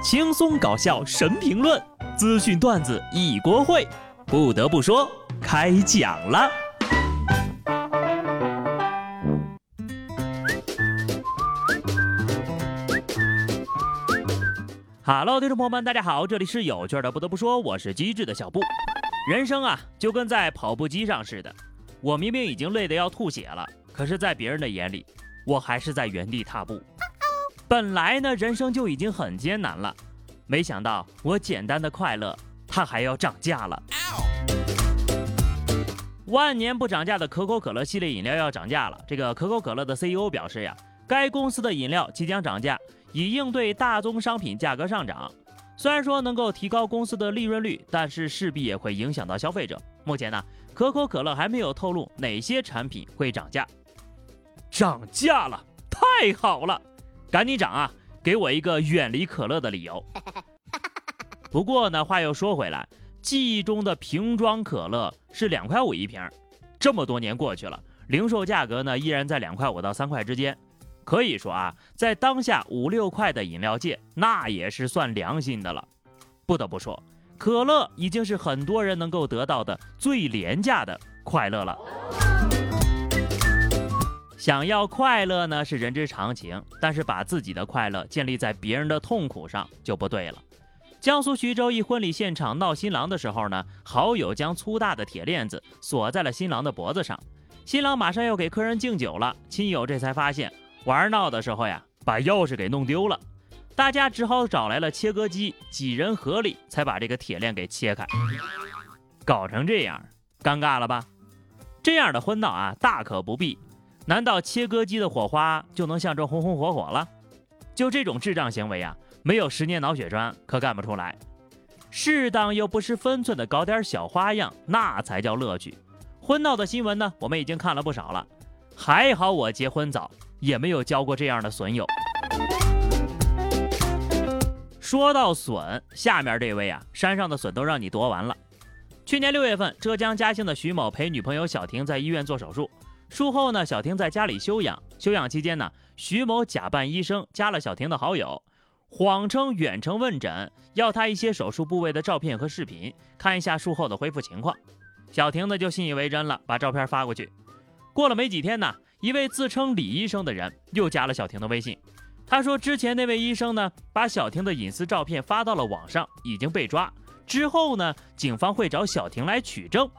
轻松搞笑神评论，资讯段子一锅烩。不得不说，开讲了。Hello，听众朋友们，大家好，这里是有趣的。不得不说，我是机智的小布。人生啊，就跟在跑步机上似的，我明明已经累得要吐血了，可是，在别人的眼里，我还是在原地踏步。本来呢，人生就已经很艰难了，没想到我简单的快乐，它还要涨价了。万年不涨价的可口可乐系列饮料要涨价了。这个可口可乐的 CEO 表示呀，该公司的饮料即将涨价，以应对大宗商品价格上涨。虽然说能够提高公司的利润率，但是势必也会影响到消费者。目前呢，可口可乐还没有透露哪些产品会涨价。涨价了，太好了！赶紧涨啊！给我一个远离可乐的理由。不过呢，话又说回来，记忆中的瓶装可乐是两块五一瓶，这么多年过去了，零售价格呢依然在两块五到三块之间。可以说啊，在当下五六块的饮料界，那也是算良心的了。不得不说，可乐已经是很多人能够得到的最廉价的快乐了。想要快乐呢是人之常情，但是把自己的快乐建立在别人的痛苦上就不对了。江苏徐州一婚礼现场闹新郎的时候呢，好友将粗大的铁链子锁在了新郎的脖子上，新郎马上要给客人敬酒了，亲友这才发现玩闹的时候呀把钥匙给弄丢了，大家只好找来了切割机，几人合力才把这个铁链给切开。搞成这样，尴尬了吧？这样的婚闹啊，大可不必。难道切割机的火花就能像这红红火火了？就这种智障行为啊，没有十年脑血栓可干不出来。适当又不失分寸的搞点小花样，那才叫乐趣。婚闹的新闻呢，我们已经看了不少了。还好我结婚早，也没有交过这样的损友。说到损，下面这位啊，山上的笋都让你夺完了。去年六月份，浙江嘉兴的徐某陪女朋友小婷在医院做手术。术后呢，小婷在家里休养。休养期间呢，徐某假扮医生加了小婷的好友，谎称远程问诊，要她一些手术部位的照片和视频，看一下术后的恢复情况。小婷呢就信以为真了，把照片发过去。过了没几天呢，一位自称李医生的人又加了小婷的微信。他说之前那位医生呢，把小婷的隐私照片发到了网上，已经被抓。之后呢，警方会找小婷来取证。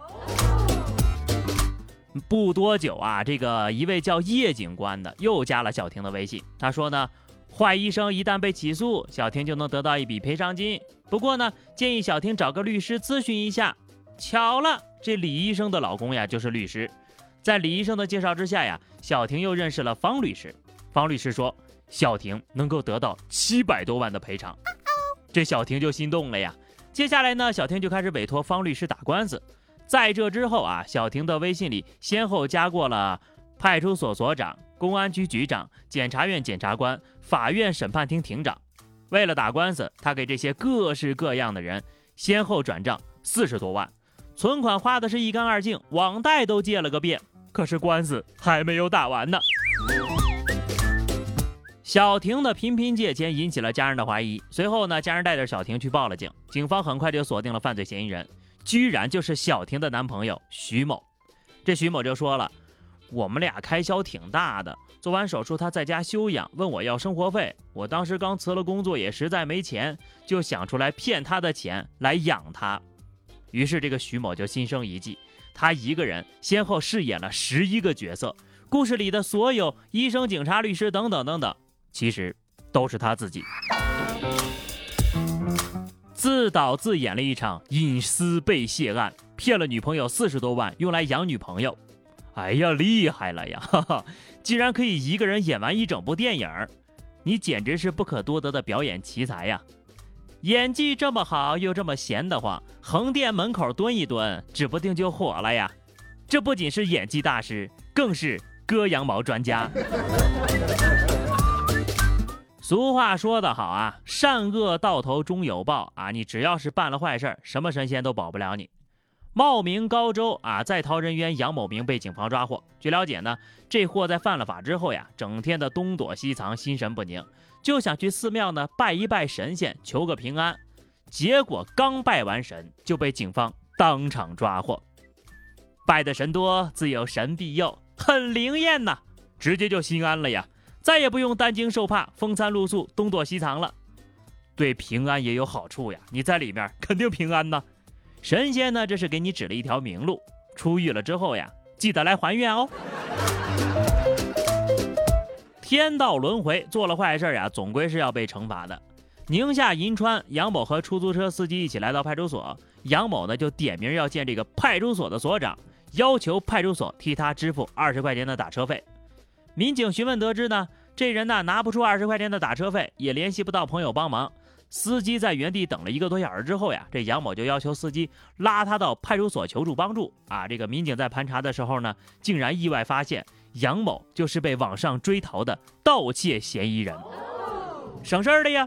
不多久啊，这个一位叫叶警官的又加了小婷的微信。他说呢，坏医生一旦被起诉，小婷就能得到一笔赔偿金。不过呢，建议小婷找个律师咨询一下。巧了，这李医生的老公呀就是律师。在李医生的介绍之下呀，小婷又认识了方律师。方律师说，小婷能够得到七百多万的赔偿。这小婷就心动了呀。接下来呢，小婷就开始委托方律师打官司。在这之后啊，小婷的微信里先后加过了派出所所长、公安局局长、检察院检察官、法院审判庭庭长。为了打官司，他给这些各式各样的人先后转账四十多万，存款花的是一干二净，网贷都借了个遍。可是官司还没有打完呢。小婷的频频借钱引起了家人的怀疑，随后呢，家人带着小婷去报了警，警方很快就锁定了犯罪嫌疑人。居然就是小婷的男朋友徐某，这徐某就说了，我们俩开销挺大的，做完手术他在家休养，问我要生活费，我当时刚辞了工作，也实在没钱，就想出来骗他的钱来养他。于是这个徐某就心生一计，他一个人先后饰演了十一个角色，故事里的所有医生、警察、律师等等等等，其实都是他自己。自导自演了一场隐私被泄案，骗了女朋友四十多万用来养女朋友。哎呀，厉害了呀！哈哈，竟然可以一个人演完一整部电影，你简直是不可多得的表演奇才呀！演技这么好又这么闲得慌，横店门口蹲一蹲，指不定就火了呀！这不仅是演技大师，更是割羊毛专家。俗话说得好啊，善恶到头终有报啊！你只要是办了坏事儿什么神仙都保不了你。茂名高州啊，在逃人员杨某明被警方抓获。据了解呢，这货在犯了法之后呀，整天的东躲西藏，心神不宁，就想去寺庙呢拜一拜神仙，求个平安。结果刚拜完神，就被警方当场抓获。拜的神多，自有神庇佑，很灵验呐，直接就心安了呀，再也不用担惊受怕、风餐露宿、东躲西藏了。对平安也有好处呀，你在里面肯定平安呐。神仙呢，这是给你指了一条明路。出狱了之后呀，记得来还愿哦。天道轮回，做了坏事呀，总归是要被惩罚的。宁夏银川，杨某和出租车司机一起来到派出所，杨某呢就点名要见这个派出所的所长，要求派出所替他支付二十块钱的打车费。民警询问得知呢，这人呢拿不出二十块钱的打车费，也联系不到朋友帮忙。司机在原地等了一个多小时之后呀，这杨某就要求司机拉他到派出所求助帮助啊。这个民警在盘查的时候呢，竟然意外发现杨某就是被网上追逃的盗窃嫌疑人，省事儿了呀！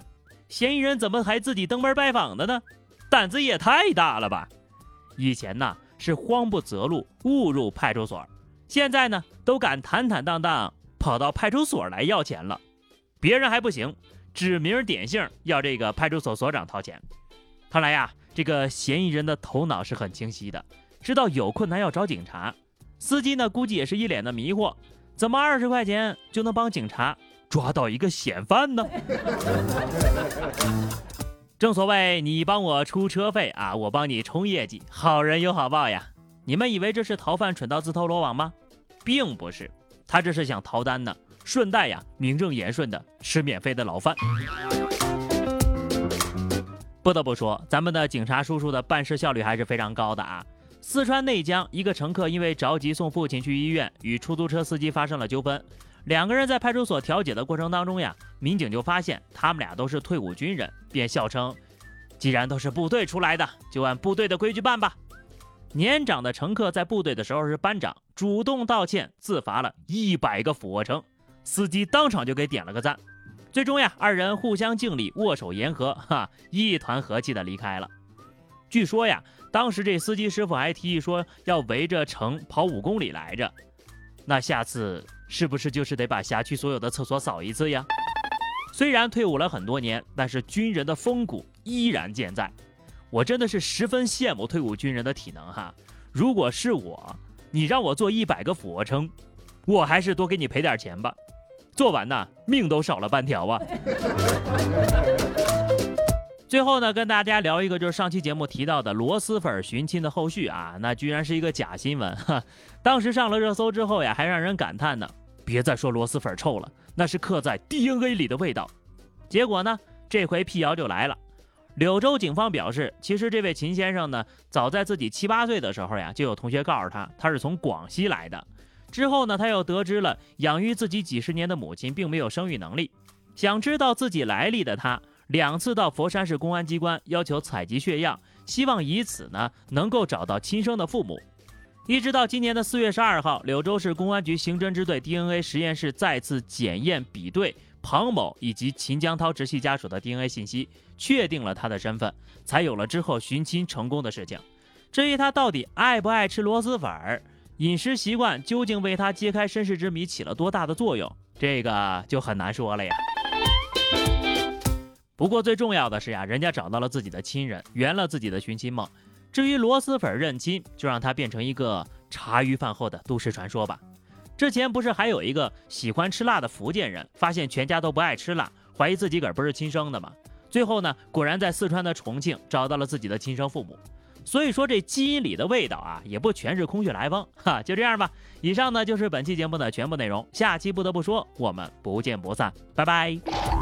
嫌疑人怎么还自己登门拜访的呢？胆子也太大了吧！以前呢是慌不择路误入派出所，现在呢都敢坦坦荡荡跑到派出所来要钱了，别人还不行。指名点姓要这个派出所所长掏钱，看来呀，这个嫌疑人的头脑是很清晰的，知道有困难要找警察。司机呢，估计也是一脸的迷惑，怎么二十块钱就能帮警察抓到一个嫌犯呢？正所谓你帮我出车费啊，我帮你冲业绩，好人有好报呀。你们以为这是逃犯蠢到自投罗网吗？并不是，他这是想逃单呢。顺带呀，名正言顺的吃免费的牢饭。不得不说，咱们的警察叔叔的办事效率还是非常高的啊。四川内江一个乘客因为着急送父亲去医院，与出租车司机发生了纠纷。两个人在派出所调解的过程当中呀，民警就发现他们俩都是退伍军人，便笑称：“既然都是部队出来的，就按部队的规矩办吧。”年长的乘客在部队的时候是班长，主动道歉，自罚了一百个俯卧撑。司机当场就给点了个赞，最终呀，二人互相敬礼，握手言和，哈，一团和气的离开了。据说呀，当时这司机师傅还提议说要围着城跑五公里来着，那下次是不是就是得把辖区所有的厕所扫一次呀？虽然退伍了很多年，但是军人的风骨依然健在，我真的是十分羡慕退伍军人的体能哈。如果是我，你让我做一百个俯卧撑，我还是多给你赔点钱吧。做完呢，命都少了半条啊！最后呢，跟大家聊一个，就是上期节目提到的螺蛳粉寻亲的后续啊，那居然是一个假新闻哈。当时上了热搜之后呀，还让人感叹呢，别再说螺蛳粉臭了，那是刻在 DNA 里的味道。结果呢，这回辟谣就来了。柳州警方表示，其实这位秦先生呢，早在自己七八岁的时候呀，就有同学告诉他，他是从广西来的。之后呢，他又得知了养育自己几十年的母亲并没有生育能力，想知道自己来历的他，两次到佛山市公安机关要求采集血样，希望以此呢能够找到亲生的父母。一直到今年的四月十二号，柳州市公安局刑侦支队 DNA 实验室再次检验比对庞某以及秦江涛直系家属的 DNA 信息，确定了他的身份，才有了之后寻亲成功的事情。至于他到底爱不爱吃螺蛳粉儿？饮食习惯究竟为他揭开身世之谜起了多大的作用？这个就很难说了呀。不过最重要的是呀，人家找到了自己的亲人，圆了自己的寻亲梦。至于螺蛳粉认亲，就让它变成一个茶余饭后的都市传说吧。之前不是还有一个喜欢吃辣的福建人，发现全家都不爱吃辣，怀疑自己个儿不是亲生的吗？最后呢，果然在四川的重庆找到了自己的亲生父母。所以说这基因里的味道啊，也不全是空穴来风 哈。就这样吧，以上呢就是本期节目的全部内容。下期不得不说，我们不见不散，拜拜。